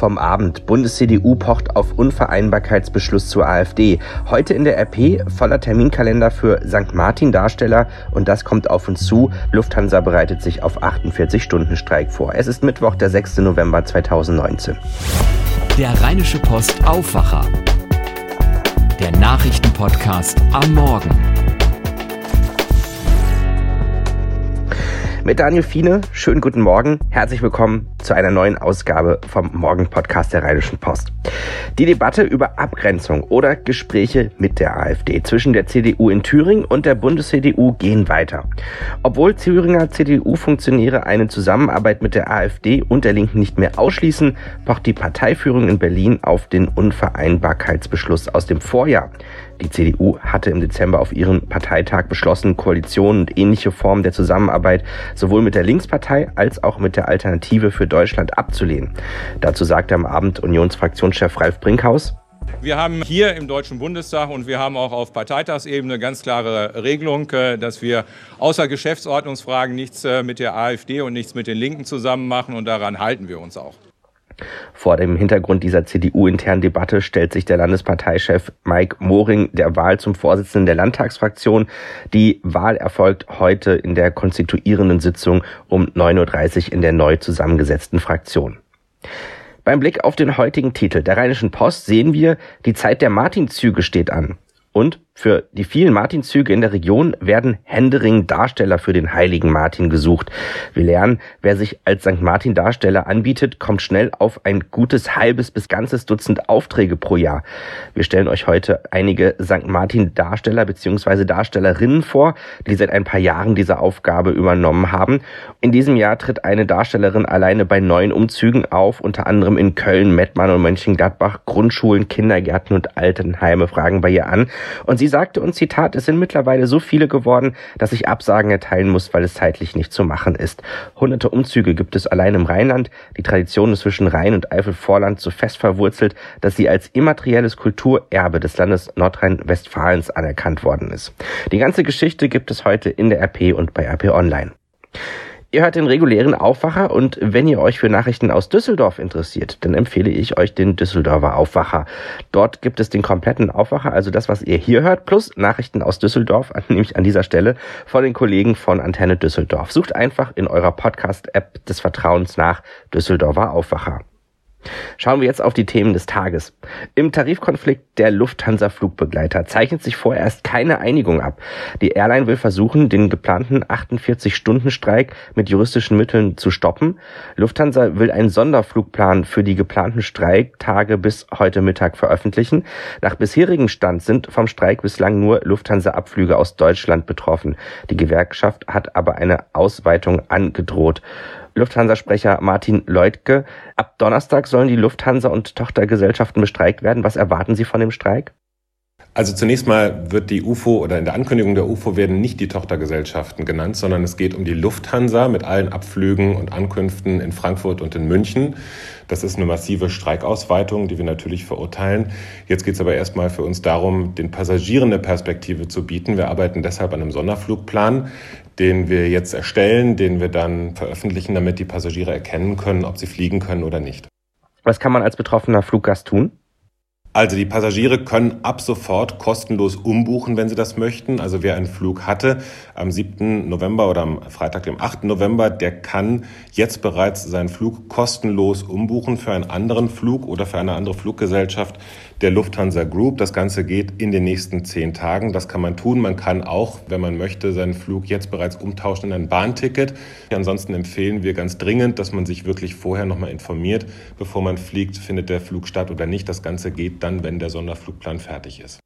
vom Abend. Bundes-CDU pocht auf Unvereinbarkeitsbeschluss zur AfD. Heute in der RP voller Terminkalender für St. Martin-Darsteller und das kommt auf uns zu. Lufthansa bereitet sich auf 48-Stunden-Streik vor. Es ist Mittwoch, der 6. November 2019. Der Rheinische Post Aufwacher. Der Nachrichtenpodcast am Morgen. Mit Daniel Fiene, schönen guten Morgen, herzlich willkommen zu einer neuen Ausgabe vom Morgen-Podcast der Rheinischen Post. Die Debatte über Abgrenzung oder Gespräche mit der AfD zwischen der CDU in Thüringen und der Bundes-CDU gehen weiter. Obwohl Thüringer CDU-Funktionäre eine Zusammenarbeit mit der AfD und der Linken nicht mehr ausschließen, pocht die Parteiführung in Berlin auf den Unvereinbarkeitsbeschluss aus dem Vorjahr. Die CDU hatte im Dezember auf ihrem Parteitag beschlossen, Koalitionen und ähnliche Formen der Zusammenarbeit sowohl mit der Linkspartei als auch mit der Alternative für Deutschland abzulehnen. Dazu sagte am Abend Unionsfraktionschef Ralf Brinkhaus, wir haben hier im Deutschen Bundestag und wir haben auch auf Parteitagsebene ganz klare Regelung, äh, dass wir außer Geschäftsordnungsfragen nichts äh, mit der AfD und nichts mit den Linken zusammen machen und daran halten wir uns auch. Vor dem Hintergrund dieser CDU-internen Debatte stellt sich der Landesparteichef Mike Moring der Wahl zum Vorsitzenden der Landtagsfraktion. Die Wahl erfolgt heute in der konstituierenden Sitzung um 9.30 Uhr in der neu zusammengesetzten Fraktion. Beim Blick auf den heutigen Titel der Rheinischen Post sehen wir, die Zeit der Martinzüge steht an. Und für die vielen Martinzüge in der Region werden Händering Darsteller für den heiligen Martin gesucht. Wir lernen, wer sich als St. Martin Darsteller anbietet, kommt schnell auf ein gutes halbes bis ganzes Dutzend Aufträge pro Jahr. Wir stellen euch heute einige St. Martin Darsteller bzw. Darstellerinnen vor, die seit ein paar Jahren diese Aufgabe übernommen haben. In diesem Jahr tritt eine Darstellerin alleine bei neun Umzügen auf, unter anderem in Köln, Mettmann und Mönchengladbach. Grundschulen, Kindergärten und Altenheime fragen bei ihr an und sie sagte uns, Zitat, es sind mittlerweile so viele geworden, dass ich Absagen erteilen muss, weil es zeitlich nicht zu machen ist. Hunderte Umzüge gibt es allein im Rheinland. Die Tradition ist zwischen Rhein und Eifel-Vorland so fest verwurzelt, dass sie als immaterielles Kulturerbe des Landes Nordrhein-Westfalens anerkannt worden ist. Die ganze Geschichte gibt es heute in der RP und bei RP Online. Ihr hört den regulären Aufwacher und wenn ihr euch für Nachrichten aus Düsseldorf interessiert, dann empfehle ich euch den Düsseldorfer Aufwacher. Dort gibt es den kompletten Aufwacher, also das, was ihr hier hört, plus Nachrichten aus Düsseldorf, nämlich an dieser Stelle von den Kollegen von Antenne Düsseldorf. Sucht einfach in eurer Podcast-App des Vertrauens nach Düsseldorfer Aufwacher. Schauen wir jetzt auf die Themen des Tages. Im Tarifkonflikt der Lufthansa-Flugbegleiter zeichnet sich vorerst keine Einigung ab. Die Airline will versuchen, den geplanten 48-Stunden-Streik mit juristischen Mitteln zu stoppen. Lufthansa will einen Sonderflugplan für die geplanten Streiktage bis heute Mittag veröffentlichen. Nach bisherigem Stand sind vom Streik bislang nur Lufthansa-Abflüge aus Deutschland betroffen. Die Gewerkschaft hat aber eine Ausweitung angedroht. Lufthansa-Sprecher Martin Leutke. Ab Donnerstag sollen die Lufthansa und Tochtergesellschaften bestreikt werden. Was erwarten Sie von dem Streik? Also zunächst mal wird die UFO oder in der Ankündigung der UFO werden nicht die Tochtergesellschaften genannt, sondern es geht um die Lufthansa mit allen Abflügen und Ankünften in Frankfurt und in München. Das ist eine massive Streikausweitung, die wir natürlich verurteilen. Jetzt geht es aber erstmal für uns darum, den Passagieren eine Perspektive zu bieten. Wir arbeiten deshalb an einem Sonderflugplan, den wir jetzt erstellen, den wir dann veröffentlichen, damit die Passagiere erkennen können, ob sie fliegen können oder nicht. Was kann man als betroffener Fluggast tun? Also die Passagiere können ab sofort kostenlos umbuchen, wenn sie das möchten. Also wer einen Flug hatte am 7. November oder am Freitag, dem 8. November, der kann jetzt bereits seinen Flug kostenlos umbuchen für einen anderen Flug oder für eine andere Fluggesellschaft der Lufthansa Group. Das Ganze geht in den nächsten zehn Tagen. Das kann man tun. Man kann auch, wenn man möchte, seinen Flug jetzt bereits umtauschen in ein Bahnticket. Ansonsten empfehlen wir ganz dringend, dass man sich wirklich vorher nochmal informiert, bevor man fliegt, findet der Flug statt oder nicht. Das Ganze geht dann, wenn der Sonderflugplan fertig ist.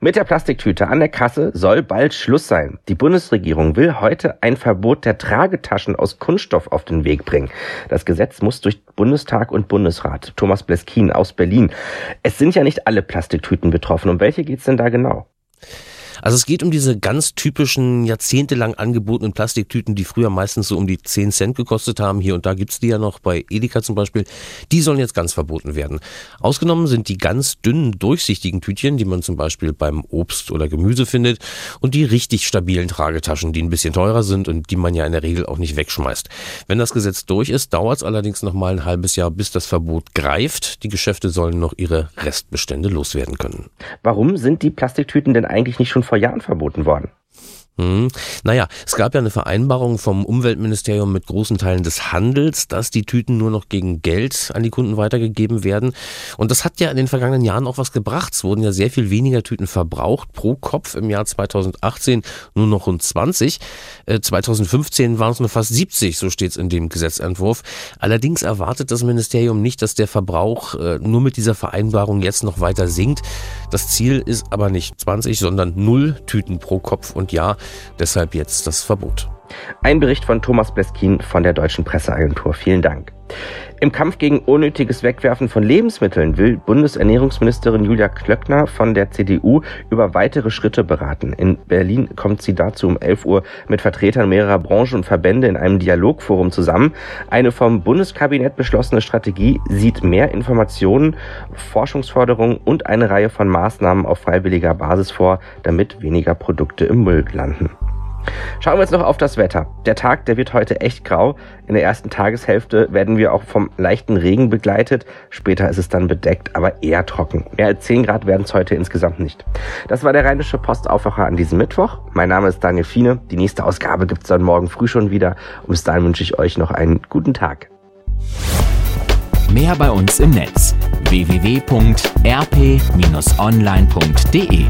Mit der Plastiktüte an der Kasse soll bald Schluss sein. Die Bundesregierung will heute ein Verbot der Tragetaschen aus Kunststoff auf den Weg bringen. Das Gesetz muss durch Bundestag und Bundesrat. Thomas Bleskin aus Berlin. Es sind ja nicht alle Plastiktüten betroffen. Um welche geht's denn da genau? Also es geht um diese ganz typischen jahrzehntelang angebotenen Plastiktüten, die früher meistens so um die 10 Cent gekostet haben. Hier und da gibt's die ja noch bei Edeka zum Beispiel. Die sollen jetzt ganz verboten werden. Ausgenommen sind die ganz dünnen, durchsichtigen Tütchen, die man zum Beispiel beim Obst oder Gemüse findet und die richtig stabilen Tragetaschen, die ein bisschen teurer sind und die man ja in der Regel auch nicht wegschmeißt. Wenn das Gesetz durch ist, dauert es allerdings noch mal ein halbes Jahr, bis das Verbot greift. Die Geschäfte sollen noch ihre Restbestände loswerden können. Warum sind die Plastiktüten denn eigentlich nicht schon vor Jahren verboten worden? Hm. Naja, es gab ja eine Vereinbarung vom Umweltministerium mit großen Teilen des Handels, dass die Tüten nur noch gegen Geld an die Kunden weitergegeben werden. Und das hat ja in den vergangenen Jahren auch was gebracht. Es wurden ja sehr viel weniger Tüten verbraucht pro Kopf im Jahr 2018 nur noch rund 20. Äh, 2015 waren es nur fast 70, so steht es in dem Gesetzentwurf. Allerdings erwartet das Ministerium nicht, dass der Verbrauch äh, nur mit dieser Vereinbarung jetzt noch weiter sinkt. Das Ziel ist aber nicht 20, sondern null Tüten pro Kopf und Jahr. Deshalb jetzt das Verbot. Ein Bericht von Thomas Bleskin von der Deutschen Presseagentur. Vielen Dank. Im Kampf gegen unnötiges Wegwerfen von Lebensmitteln will Bundesernährungsministerin Julia Klöckner von der CDU über weitere Schritte beraten. In Berlin kommt sie dazu um 11 Uhr mit Vertretern mehrerer Branchen und Verbände in einem Dialogforum zusammen. Eine vom Bundeskabinett beschlossene Strategie sieht mehr Informationen, Forschungsförderung und eine Reihe von Maßnahmen auf freiwilliger Basis vor, damit weniger Produkte im Müll landen. Schauen wir jetzt noch auf das Wetter. Der Tag, der wird heute echt grau. In der ersten Tageshälfte werden wir auch vom leichten Regen begleitet. Später ist es dann bedeckt, aber eher trocken. Mehr als 10 Grad werden es heute insgesamt nicht. Das war der Rheinische Postaufwacher an diesem Mittwoch. Mein Name ist Daniel Fiene. Die nächste Ausgabe gibt es dann morgen früh schon wieder. Und bis dahin wünsche ich euch noch einen guten Tag. Mehr bei uns im Netz www.rp-online.de